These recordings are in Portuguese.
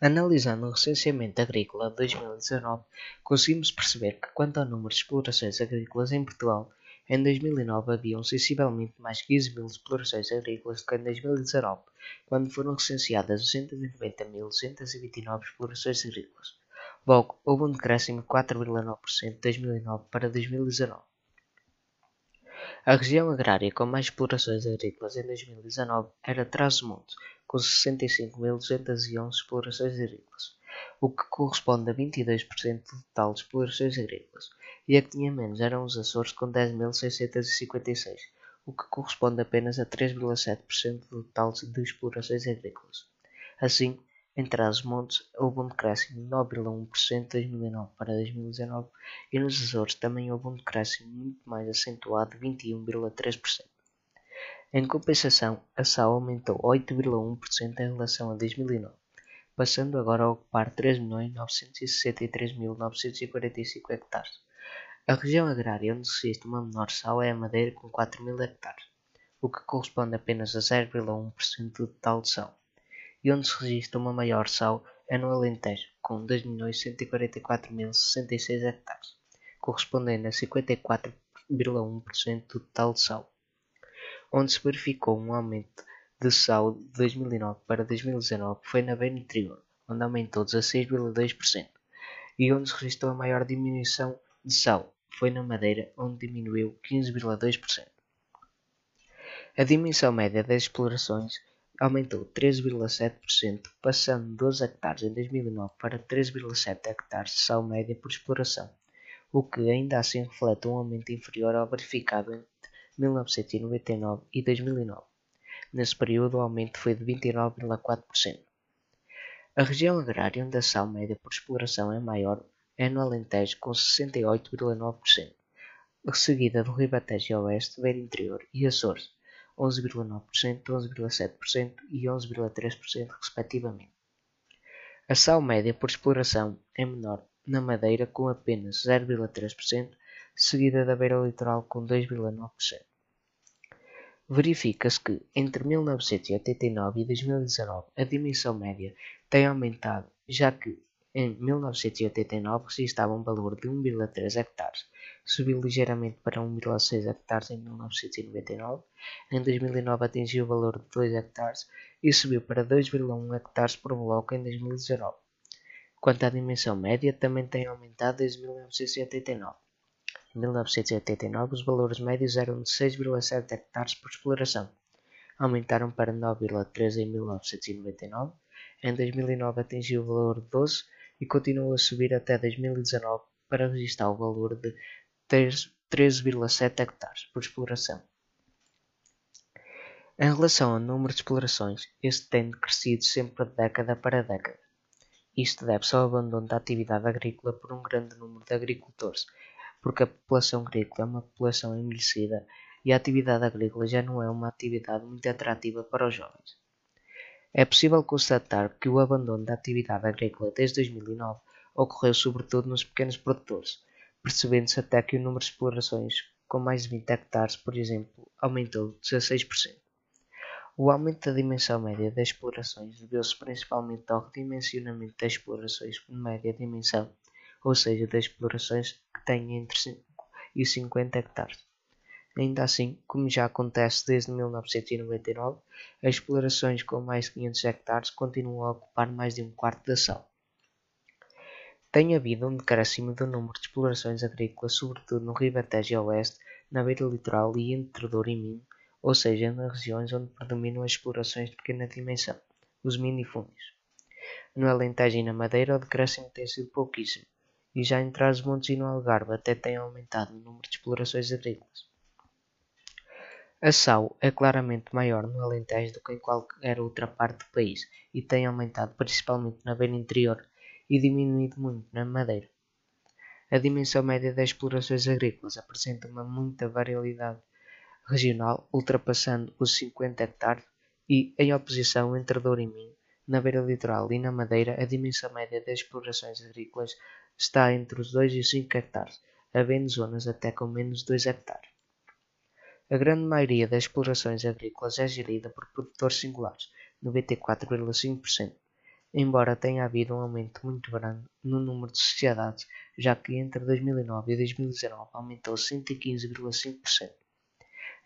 Analisando o recenseamento agrícola de 2019, conseguimos perceber que, quanto ao número de explorações agrícolas em Portugal, em 2009 haviam sensivelmente mais 15 mil explorações agrícolas do que em 2019, quando foram recenseadas 290.229 explorações agrícolas. Logo, houve um decréscimo de 4,9% de 2009 para 2019. A região agrária com mais explorações agrícolas em 2019 era Trás-os-Montes, com 65.211 explorações agrícolas, o que corresponde a 22% do total de explorações agrícolas, e a que tinha menos eram os Açores com 10.656, o que corresponde apenas a 3,7% do total de explorações agrícolas. Assim, em Trás-os-Montes houve um decréscimo de 9,1% de 2009 para 2019 e nos Açores também houve um decréscimo muito mais acentuado de 21,3%. Em compensação, a SAU aumentou 8,1% em relação a 2009, passando agora a ocupar 3.963.945 hectares. A região agrária onde existe uma menor SAU é a Madeira com 4.000 hectares, o que corresponde apenas a 0,1% do total de SAU, e onde se registra uma maior SAU é no Alentejo, com 2.144.066 hectares, correspondendo a 54,1% do total de SAU onde se verificou um aumento de sal de 2009 para 2019 foi na beira interior, onde aumentou 16,2%, e onde se registrou a maior diminuição de sal foi na Madeira, onde diminuiu 15,2%. A dimensão média das explorações aumentou 13,7%, passando de 12 hectares em 2009 para 13,7 hectares de sal média por exploração, o que ainda assim reflete um aumento inferior ao verificado 1999 e 2009. Nesse período, o aumento foi de 29,4%. A região agrária onde a sal média por exploração é maior é no Alentejo, com 68,9%, seguida do Ribatejo Oeste, Beira Interior e Açores, 11,9%, 11,7% e 11,3% respectivamente. A sal média por exploração é menor na Madeira, com apenas 0,3%, seguida da beira litoral com 2,9%. Verifica-se que, entre 1989 e 2019, a dimensão média tem aumentado, já que em 1989 registrava um valor de 1,3 hectares, subiu ligeiramente para 1,6 hectares em 1999, em 2009 atingiu o valor de 2 hectares e subiu para 2,1 hectares por bloco em 2019. Quanto à dimensão média, também tem aumentado desde 1989. Em 1989, os valores médios eram de 6,7 hectares por exploração. Aumentaram para 9,3 em 1999. Em 2009 atingiu o valor de 12 e continuou a subir até 2019 para registrar o valor de 13,7 hectares por exploração. Em relação ao número de explorações, este tem crescido sempre de década para década. Isto deve-se ao abandono da atividade agrícola por um grande número de agricultores porque a população agrícola é uma população envelhecida e a atividade agrícola já não é uma atividade muito atrativa para os jovens. É possível constatar que o abandono da atividade agrícola desde 2009 ocorreu sobretudo nos pequenos produtores, percebendo-se até que o número de explorações com mais de 20 hectares, por exemplo, aumentou 16%. O aumento da dimensão média das explorações deveu-se principalmente ao redimensionamento das explorações de média dimensão ou seja, das explorações têm entre 5 e 50 hectares. Ainda assim, como já acontece desde 1999, as explorações com mais de 500 hectares continuam a ocupar mais de um quarto da sal. Tem havido um decréscimo do número de explorações agrícolas, sobretudo no Ribatejo Oeste, na beira litoral e entre Douro e Minho, ou seja, nas regiões onde predominam as explorações de pequena dimensão, os minifúndios. No Alentejo e na Madeira, o decréscimo tem sido pouquíssimo, e já em Trás-os-Montes e no Algarve até tem aumentado o número de explorações agrícolas. A SAU é claramente maior no Alentejo do que em qualquer outra parte do país e tem aumentado principalmente na beira interior e diminuído muito na Madeira. A dimensão média das explorações agrícolas apresenta uma muita variabilidade regional, ultrapassando os 50 hectares e, em oposição entre Douro e Minho, na beira litoral e na Madeira, a dimensão média das explorações agrícolas está entre os 2 e 5 hectares, havendo zonas até com menos de 2 hectares. A grande maioria das explorações agrícolas é gerida por produtores singulares, 94,5%, embora tenha havido um aumento muito grande no número de sociedades, já que entre 2009 e 2019 aumentou 115,5%.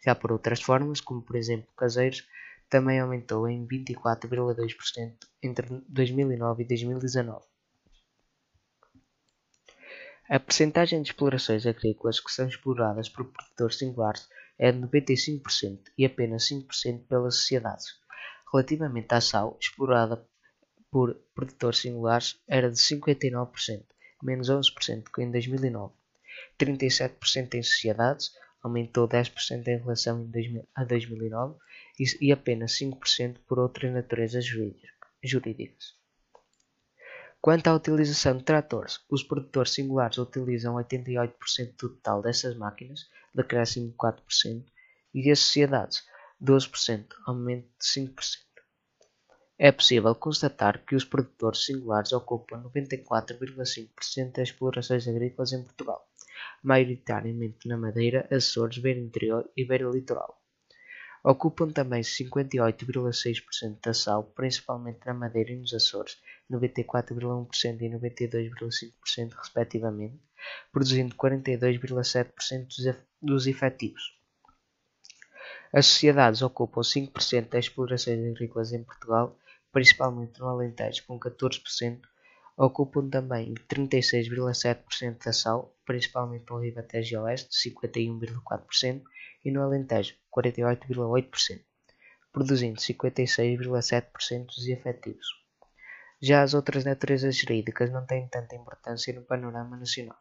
Já por outras formas, como por exemplo caseiros, também aumentou em 24,2% entre 2009 e 2019. A percentagem de explorações agrícolas que são exploradas por produtores singulares é de 95% e apenas 5% pelas sociedades. Relativamente à sal, explorada por produtores singulares era de 59%, menos 11% que em 2009. 37% em sociedades, aumentou 10% em relação a 2009 e apenas 5% por outras naturezas jurídicas. Quanto à utilização de tratores, os produtores singulares utilizam 88% do total dessas máquinas, decréscimo de 4%, e as sociedades 12%, aumento de 5%. É possível constatar que os produtores singulares ocupam 94,5% das explorações agrícolas em Portugal, maioritariamente na Madeira, Açores, Beira Interior e Beira Litoral. Ocupam também 58,6% da sal, principalmente na Madeira e nos Açores, 94,1% e 92,5% respectivamente, produzindo 42,7% dos efetivos. As sociedades ocupam 5% das explorações agrícolas em Portugal principalmente no Alentejo, com 14%, ocupam também 36,7% da sal, principalmente no Ribatejo Oeste, 51,4%, e no Alentejo, 48,8%, produzindo 56,7% dos efetivos. Já as outras naturezas jurídicas não têm tanta importância no panorama nacional.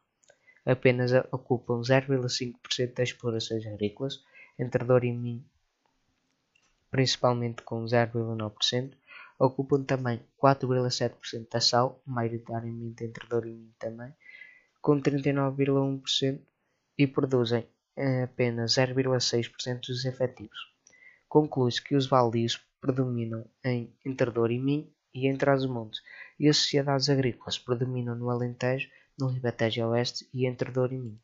Apenas ocupam 0,5% das explorações agrícolas, entre Douro e Minho, principalmente com 0,9%, ocupam também 4,7% da sal, maioritariamente entre Douro e Minho também, com 39,1% e produzem apenas 0,6% dos efetivos. Conclui-se que os baldios predominam em entre Douro e Minho e entre as montes e as sociedades agrícolas predominam no Alentejo, no Ribatejo Oeste e entre Douro e Minho.